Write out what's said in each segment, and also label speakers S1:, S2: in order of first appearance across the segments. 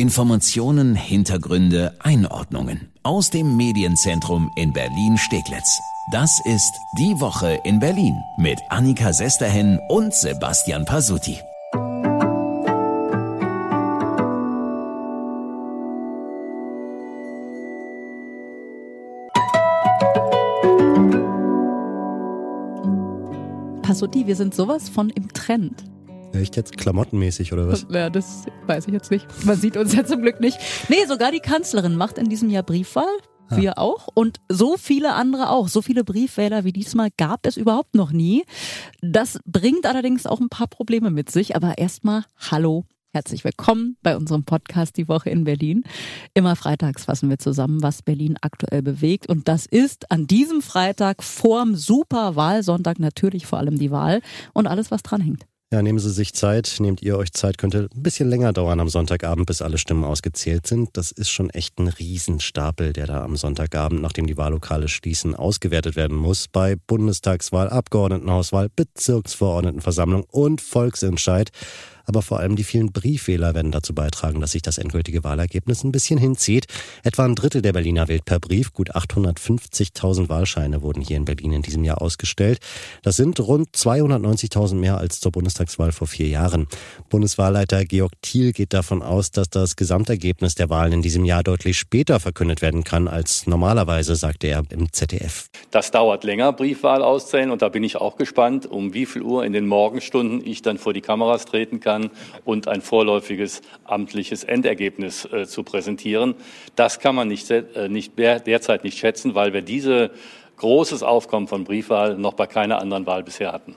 S1: Informationen, Hintergründe, Einordnungen aus dem Medienzentrum in Berlin-Steglitz. Das ist Die Woche in Berlin mit Annika Sesterhen und Sebastian Pasuti.
S2: Pasuti, wir sind sowas von im Trend.
S3: Echt jetzt klamottenmäßig oder was?
S2: Ja, das weiß ich jetzt nicht. Man sieht uns ja zum Glück nicht. Nee, sogar die Kanzlerin macht in diesem Jahr Briefwahl. Ah. Wir auch und so viele andere auch. So viele Briefwähler wie diesmal gab es überhaupt noch nie. Das bringt allerdings auch ein paar Probleme mit sich. Aber erstmal Hallo. Herzlich willkommen bei unserem Podcast Die Woche in Berlin. Immer freitags fassen wir zusammen, was Berlin aktuell bewegt. Und das ist an diesem Freitag vorm Superwahlsonntag natürlich vor allem die Wahl und alles, was dranhängt.
S3: Ja, nehmen Sie sich Zeit, nehmt ihr euch Zeit, könnte ein bisschen länger dauern am Sonntagabend, bis alle Stimmen ausgezählt sind. Das ist schon echt ein Riesenstapel, der da am Sonntagabend, nachdem die Wahllokale schließen, ausgewertet werden muss. Bei Bundestagswahl, Abgeordnetenhauswahl, Bezirksverordnetenversammlung und Volksentscheid aber vor allem die vielen Briefwähler werden dazu beitragen, dass sich das endgültige Wahlergebnis ein bisschen hinzieht. Etwa ein Drittel der Berliner wählt per Brief. Gut 850.000 Wahlscheine wurden hier in Berlin in diesem Jahr ausgestellt. Das sind rund 290.000 mehr als zur Bundestagswahl vor vier Jahren. Bundeswahlleiter Georg Thiel geht davon aus, dass das Gesamtergebnis der Wahlen in diesem Jahr deutlich später verkündet werden kann als normalerweise, sagte er im ZDF.
S4: Das dauert länger, Briefwahl auszählen, und da bin ich auch gespannt, um wie viel Uhr in den Morgenstunden ich dann vor die Kameras treten kann kann und ein vorläufiges amtliches Endergebnis äh, zu präsentieren. Das kann man nicht, äh, nicht derzeit nicht schätzen, weil wir diese großes Aufkommen von Briefwahl noch bei keiner anderen Wahl bisher hatten.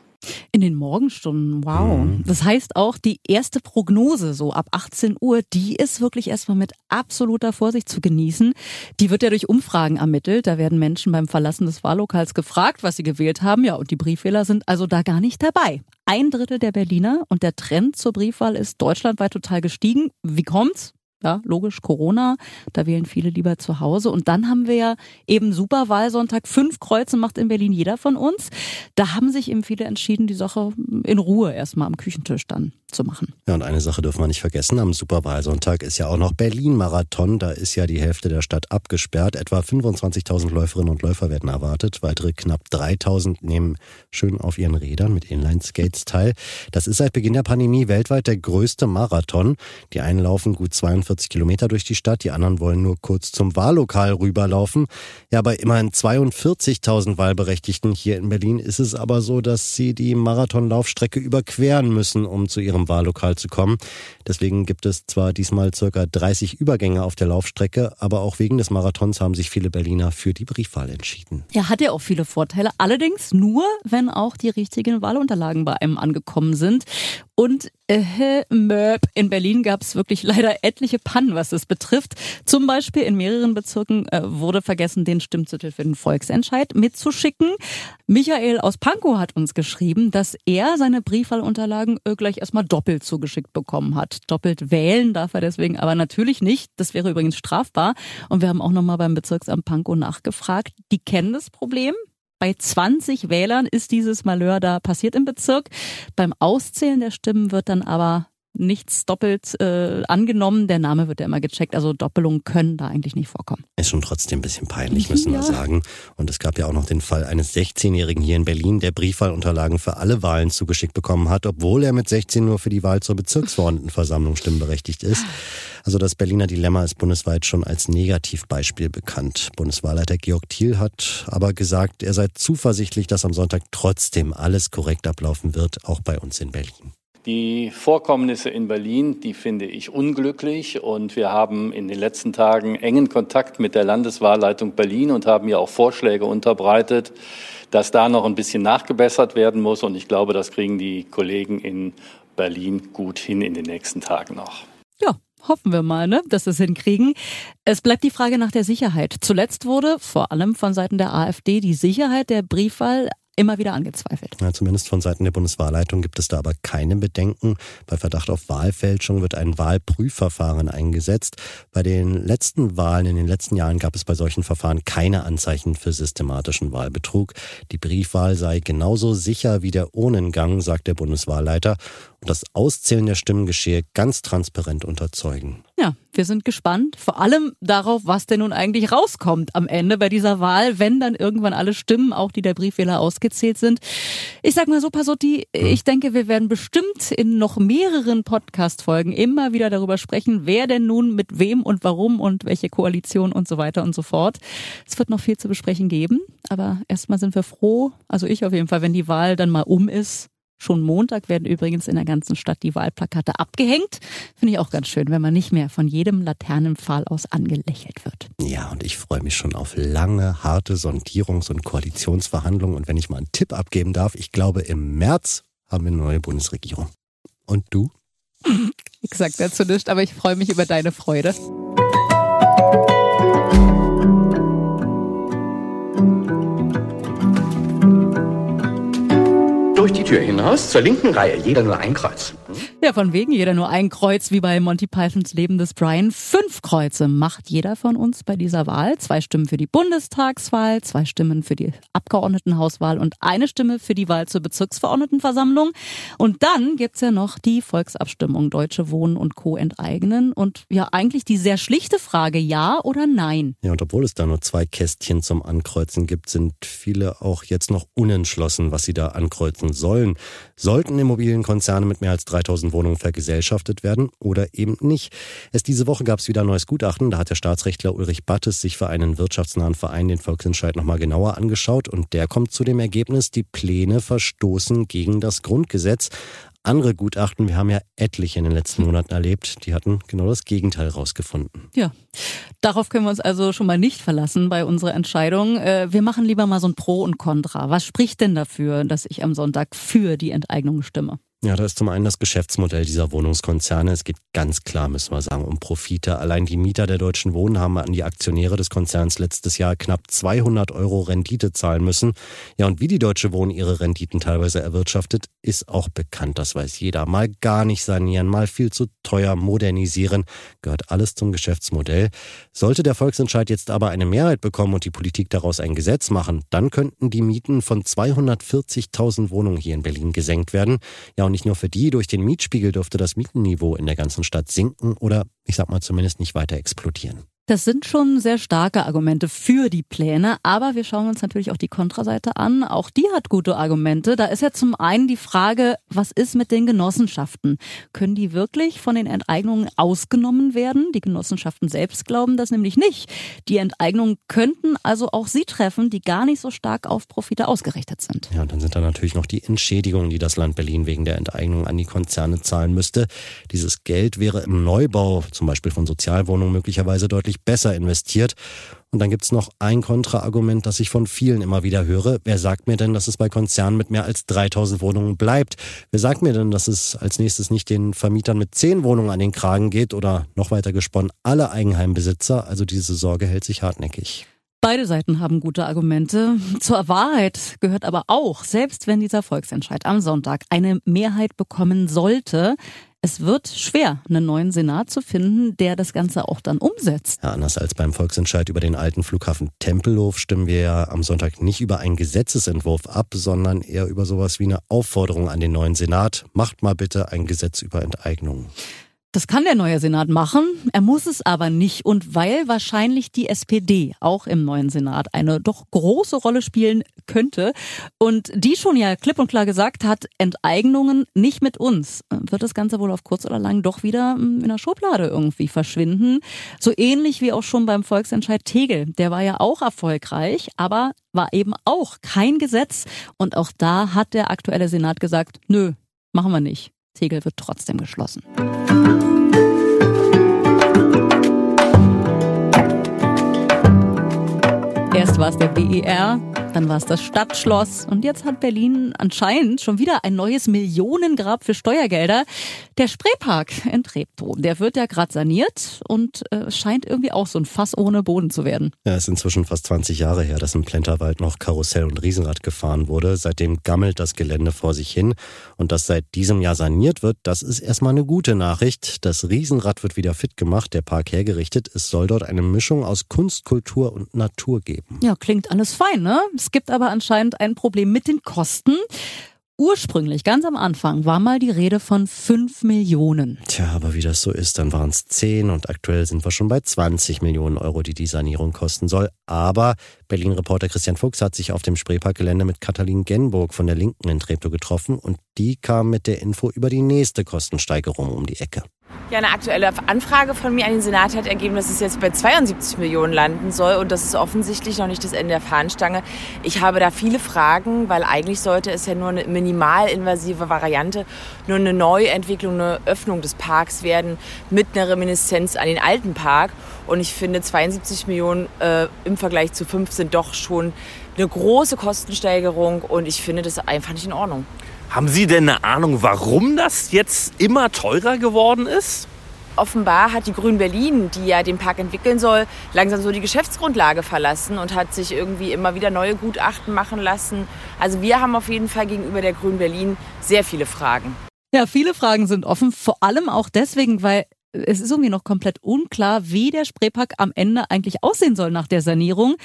S2: In den Morgenstunden, wow. Mhm. Das heißt auch, die erste Prognose so ab 18 Uhr, die ist wirklich erstmal mit absoluter Vorsicht zu genießen. Die wird ja durch Umfragen ermittelt. Da werden Menschen beim Verlassen des Wahllokals gefragt, was sie gewählt haben. Ja, und die Briefwähler sind also da gar nicht dabei. Ein Drittel der Berliner und der Trend zur Briefwahl ist deutschlandweit total gestiegen. Wie kommt's? Ja, logisch, Corona, da wählen viele lieber zu Hause. Und dann haben wir ja eben Superwahlsonntag. Fünf Kreuze macht in Berlin jeder von uns. Da haben sich eben viele entschieden, die Sache in Ruhe erstmal am Küchentisch dann zu machen.
S3: Ja, und eine Sache dürfen wir nicht vergessen. Am Superwahlsonntag ist ja auch noch Berlin-Marathon. Da ist ja die Hälfte der Stadt abgesperrt. Etwa 25.000 Läuferinnen und Läufer werden erwartet. Weitere knapp 3.000 nehmen schön auf ihren Rädern mit Inline-Skates teil. Das ist seit Beginn der Pandemie weltweit der größte Marathon. Die einen laufen gut 42 40 Kilometer durch die Stadt, die anderen wollen nur kurz zum Wahllokal rüberlaufen. Ja, bei immerhin 42.000 Wahlberechtigten hier in Berlin ist es aber so, dass sie die Marathonlaufstrecke überqueren müssen, um zu ihrem Wahllokal zu kommen. Deswegen gibt es zwar diesmal circa 30 Übergänge auf der Laufstrecke, aber auch wegen des Marathons haben sich viele Berliner für die Briefwahl entschieden.
S2: Ja, hat ja auch viele Vorteile. Allerdings nur, wenn auch die richtigen Wahlunterlagen bei einem angekommen sind. Und äh, Möb. In Berlin gab es wirklich leider etliche Pannen, was das betrifft. Zum Beispiel in mehreren Bezirken äh, wurde vergessen, den Stimmzettel für den Volksentscheid mitzuschicken. Michael aus Pankow hat uns geschrieben, dass er seine Briefwahlunterlagen äh, gleich erstmal doppelt zugeschickt bekommen hat. Doppelt wählen darf er deswegen aber natürlich nicht. Das wäre übrigens strafbar. Und wir haben auch nochmal beim Bezirksamt Pankow nachgefragt. Die kennen das Problem. Bei 20 Wählern ist dieses Malheur da passiert im Bezirk. Beim Auszählen der Stimmen wird dann aber nichts doppelt äh, angenommen. Der Name wird ja immer gecheckt. Also Doppelungen können da eigentlich nicht vorkommen.
S3: Ist schon trotzdem ein bisschen peinlich, müssen ja. wir sagen. Und es gab ja auch noch den Fall eines 16-Jährigen hier in Berlin, der Briefwahlunterlagen für alle Wahlen zugeschickt bekommen hat, obwohl er mit 16 nur für die Wahl zur Bezirksverordnetenversammlung stimmberechtigt ist. Also das Berliner Dilemma ist bundesweit schon als Negativbeispiel bekannt. Bundeswahlleiter Georg Thiel hat aber gesagt, er sei zuversichtlich, dass am Sonntag trotzdem alles korrekt ablaufen wird, auch bei uns in Berlin.
S4: Die Vorkommnisse in Berlin, die finde ich unglücklich und wir haben in den letzten Tagen engen Kontakt mit der Landeswahlleitung Berlin und haben ja auch Vorschläge unterbreitet, dass da noch ein bisschen nachgebessert werden muss und ich glaube, das kriegen die Kollegen in Berlin gut hin in den nächsten Tagen noch.
S2: Ja, hoffen wir mal, ne, dass wir es hinkriegen. Es bleibt die Frage nach der Sicherheit. Zuletzt wurde vor allem von Seiten der AfD die Sicherheit der Briefwahl immer wieder angezweifelt.
S3: Ja, zumindest von Seiten der Bundeswahlleitung gibt es da aber keine Bedenken. Bei Verdacht auf Wahlfälschung wird ein Wahlprüfverfahren eingesetzt. Bei den letzten Wahlen in den letzten Jahren gab es bei solchen Verfahren keine Anzeichen für systematischen Wahlbetrug. Die Briefwahl sei genauso sicher wie der Urnengang, sagt der Bundeswahlleiter. Und das Auszählen der Stimmen geschehe ganz transparent unter Zeugen.
S2: Ja, wir sind gespannt, vor allem darauf, was denn nun eigentlich rauskommt am Ende bei dieser Wahl, wenn dann irgendwann alle Stimmen, auch die der Briefwähler ausgezählt sind. Ich sag mal so, Pasotti, hm. ich denke, wir werden bestimmt in noch mehreren Podcast-Folgen immer wieder darüber sprechen, wer denn nun mit wem und warum und welche Koalition und so weiter und so fort. Es wird noch viel zu besprechen geben, aber erstmal sind wir froh, also ich auf jeden Fall, wenn die Wahl dann mal um ist Schon Montag werden übrigens in der ganzen Stadt die Wahlplakate abgehängt. Finde ich auch ganz schön, wenn man nicht mehr von jedem Laternenpfahl aus angelächelt wird.
S3: Ja, und ich freue mich schon auf lange, harte Sondierungs- und Koalitionsverhandlungen. Und wenn ich mal einen Tipp abgeben darf, ich glaube, im März haben wir eine neue Bundesregierung. Und du?
S2: Ich sag dazu nichts, aber ich freue mich über deine Freude.
S5: Tür hinaus, zur linken Reihe, jeder nur ein Kreuz.
S2: Ja, von wegen jeder nur ein Kreuz, wie bei Monty Pythons Leben des Brian. Fünf Kreuze macht jeder von uns bei dieser Wahl. Zwei Stimmen für die Bundestagswahl, zwei Stimmen für die Abgeordnetenhauswahl und eine Stimme für die Wahl zur Bezirksverordnetenversammlung. Und dann gibt's ja noch die Volksabstimmung Deutsche Wohnen und Co. enteignen. Und ja, eigentlich die sehr schlichte Frage, ja oder nein?
S3: Ja, und obwohl es da nur zwei Kästchen zum Ankreuzen gibt, sind viele auch jetzt noch unentschlossen, was sie da ankreuzen sollen. Sollten Immobilienkonzerne mit mehr als 3000 Wohnungen vergesellschaftet werden oder eben nicht. Erst diese Woche gab es wieder ein neues Gutachten. Da hat der Staatsrechtler Ulrich Battes sich für einen wirtschaftsnahen Verein den Volksentscheid nochmal genauer angeschaut und der kommt zu dem Ergebnis, die Pläne verstoßen gegen das Grundgesetz. Andere Gutachten, wir haben ja etliche in den letzten Monaten erlebt, die hatten genau das Gegenteil rausgefunden.
S2: Ja, darauf können wir uns also schon mal nicht verlassen bei unserer Entscheidung. Äh, wir machen lieber mal so ein Pro und Contra. Was spricht denn dafür, dass ich am Sonntag für die Enteignung stimme?
S3: Ja, da ist zum einen das Geschäftsmodell dieser Wohnungskonzerne. Es geht ganz klar, müssen wir sagen, um Profite. Allein die Mieter der Deutschen Wohnen haben an die Aktionäre des Konzerns letztes Jahr knapp 200 Euro Rendite zahlen müssen. Ja, und wie die Deutsche Wohnen ihre Renditen teilweise erwirtschaftet, ist auch bekannt. Das weiß jeder. Mal gar nicht sanieren, mal viel zu teuer modernisieren. Gehört alles zum Geschäftsmodell. Sollte der Volksentscheid jetzt aber eine Mehrheit bekommen und die Politik daraus ein Gesetz machen, dann könnten die Mieten von 240.000 Wohnungen hier in Berlin gesenkt werden. Ja, und nicht nur für die, durch den Mietspiegel dürfte das Mietenniveau in der ganzen Stadt sinken oder, ich sag mal, zumindest nicht weiter explodieren.
S2: Das sind schon sehr starke Argumente für die Pläne, aber wir schauen uns natürlich auch die Kontraseite an. Auch die hat gute Argumente. Da ist ja zum einen die Frage, was ist mit den Genossenschaften? Können die wirklich von den Enteignungen ausgenommen werden? Die Genossenschaften selbst glauben das nämlich nicht. Die Enteignungen könnten also auch sie treffen, die gar nicht so stark auf Profite ausgerichtet sind.
S3: Ja, und dann sind da natürlich noch die Entschädigungen, die das Land Berlin wegen der Enteignung an die Konzerne zahlen müsste. Dieses Geld wäre im Neubau, zum Beispiel von Sozialwohnungen, möglicherweise deutlich deutlich besser investiert. Und dann gibt's noch ein Kontraargument, das ich von vielen immer wieder höre. Wer sagt mir denn, dass es bei Konzernen mit mehr als 3000 Wohnungen bleibt? Wer sagt mir denn, dass es als nächstes nicht den Vermietern mit 10 Wohnungen an den Kragen geht oder noch weiter gesponnen alle Eigenheimbesitzer? Also diese Sorge hält sich hartnäckig.
S2: Beide Seiten haben gute Argumente. Zur Wahrheit gehört aber auch, selbst wenn dieser Volksentscheid am Sonntag eine Mehrheit bekommen sollte, es wird schwer, einen neuen Senat zu finden, der das Ganze auch dann umsetzt.
S3: Ja, anders als beim Volksentscheid über den alten Flughafen Tempelhof stimmen wir ja am Sonntag nicht über einen Gesetzesentwurf ab, sondern eher über sowas wie eine Aufforderung an den neuen Senat. Macht mal bitte ein Gesetz über Enteignung.
S2: Das kann der neue Senat machen, er muss es aber nicht. Und weil wahrscheinlich die SPD auch im neuen Senat eine doch große Rolle spielen könnte und die schon ja klipp und klar gesagt hat, Enteignungen nicht mit uns, wird das Ganze wohl auf kurz oder lang doch wieder hm, in der Schublade irgendwie verschwinden. So ähnlich wie auch schon beim Volksentscheid Tegel. Der war ja auch erfolgreich, aber war eben auch kein Gesetz. Und auch da hat der aktuelle Senat gesagt, nö, machen wir nicht. Tegel wird trotzdem geschlossen. Erst war es der BER, dann war es das Stadtschloss und jetzt hat Berlin anscheinend schon wieder ein neues Millionengrab für Steuergelder. Der Spreepark in Treptow, der wird ja gerade saniert und äh, scheint irgendwie auch so ein Fass ohne Boden zu werden.
S3: Ja, es ist inzwischen fast 20 Jahre her, dass im Plenterwald noch Karussell und Riesenrad gefahren wurde. Seitdem gammelt das Gelände vor sich hin und dass seit diesem Jahr saniert wird, das ist erstmal eine gute Nachricht. Das Riesenrad wird wieder fit gemacht, der Park hergerichtet. Es soll dort eine Mischung aus Kunst, Kultur und Natur geben.
S2: Ja, klingt alles fein, ne? Es gibt aber anscheinend ein Problem mit den Kosten. Ursprünglich, ganz am Anfang, war mal die Rede von 5 Millionen.
S3: Tja, aber wie das so ist, dann waren es 10 und aktuell sind wir schon bei 20 Millionen Euro, die die Sanierung kosten soll. Aber Berlin-Reporter Christian Fuchs hat sich auf dem Spreeparkgelände mit Katalin Genburg von der Linken in Treptow getroffen und die kam mit der Info über die nächste Kostensteigerung um die Ecke.
S6: Ja, eine aktuelle Anfrage von mir an den Senat hat ergeben, dass es jetzt bei 72 Millionen landen soll und das ist offensichtlich noch nicht das Ende der Fahnenstange. Ich habe da viele Fragen, weil eigentlich sollte es ja nur eine minimalinvasive Variante, nur eine Neuentwicklung, eine Öffnung des Parks werden mit einer Reminiszenz an den alten Park. Und ich finde 72 Millionen äh, im Vergleich zu 5 sind doch schon eine große Kostensteigerung und ich finde das einfach nicht in Ordnung.
S7: Haben Sie denn eine Ahnung, warum das jetzt immer teurer geworden ist?
S6: Offenbar hat die Grün Berlin, die ja den Park entwickeln soll, langsam so die Geschäftsgrundlage verlassen und hat sich irgendwie immer wieder neue Gutachten machen lassen. Also wir haben auf jeden Fall gegenüber der Grün Berlin sehr viele Fragen.
S2: Ja, viele Fragen sind offen, vor allem auch deswegen, weil es ist irgendwie noch komplett unklar, wie der Spreepark am Ende eigentlich aussehen soll nach der Sanierung.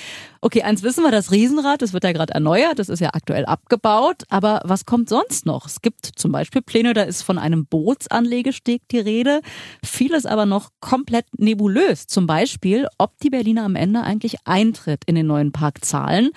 S2: Okay, eins wissen wir, das Riesenrad, das wird ja gerade erneuert, das ist ja aktuell abgebaut. Aber was kommt sonst noch? Es gibt zum Beispiel Pläne, da ist von einem Bootsanlegesteg die Rede. Vieles aber noch komplett nebulös. Zum Beispiel, ob die Berliner am Ende eigentlich Eintritt in den neuen Park zahlen.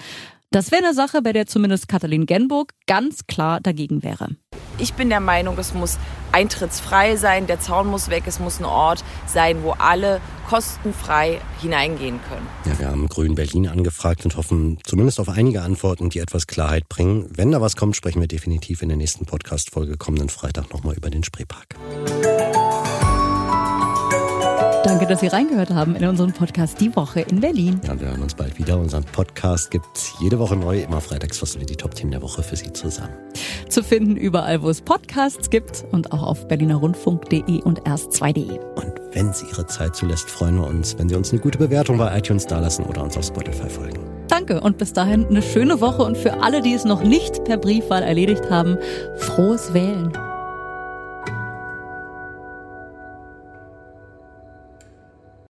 S2: Das wäre eine Sache, bei der zumindest Katalin Genburg ganz klar dagegen wäre.
S6: Ich bin der Meinung, es muss eintrittsfrei sein, der Zaun muss weg, es muss ein Ort sein, wo alle kostenfrei hineingehen können.
S3: Ja, wir haben Grün Berlin angefragt und hoffen zumindest auf einige Antworten, die etwas Klarheit bringen. Wenn da was kommt, sprechen wir definitiv in der nächsten Podcast-Folge kommenden Freitag nochmal über den Spreepark.
S2: Danke, dass Sie reingehört haben in unseren Podcast Die Woche in Berlin.
S3: Ja, wir hören uns bald wieder. Unseren Podcast gibt es jede Woche neu. Immer freitags fassen wir die Top-Themen der Woche für Sie zusammen.
S2: Zu finden überall, wo es Podcasts gibt und auch auf berlinerrundfunk.de und erst2.de.
S3: Und wenn Sie Ihre Zeit zulässt, freuen wir uns, wenn Sie uns eine gute Bewertung bei iTunes dalassen oder uns auf Spotify folgen.
S2: Danke und bis dahin eine schöne Woche und für alle, die es noch nicht per Briefwahl erledigt haben, frohes Wählen.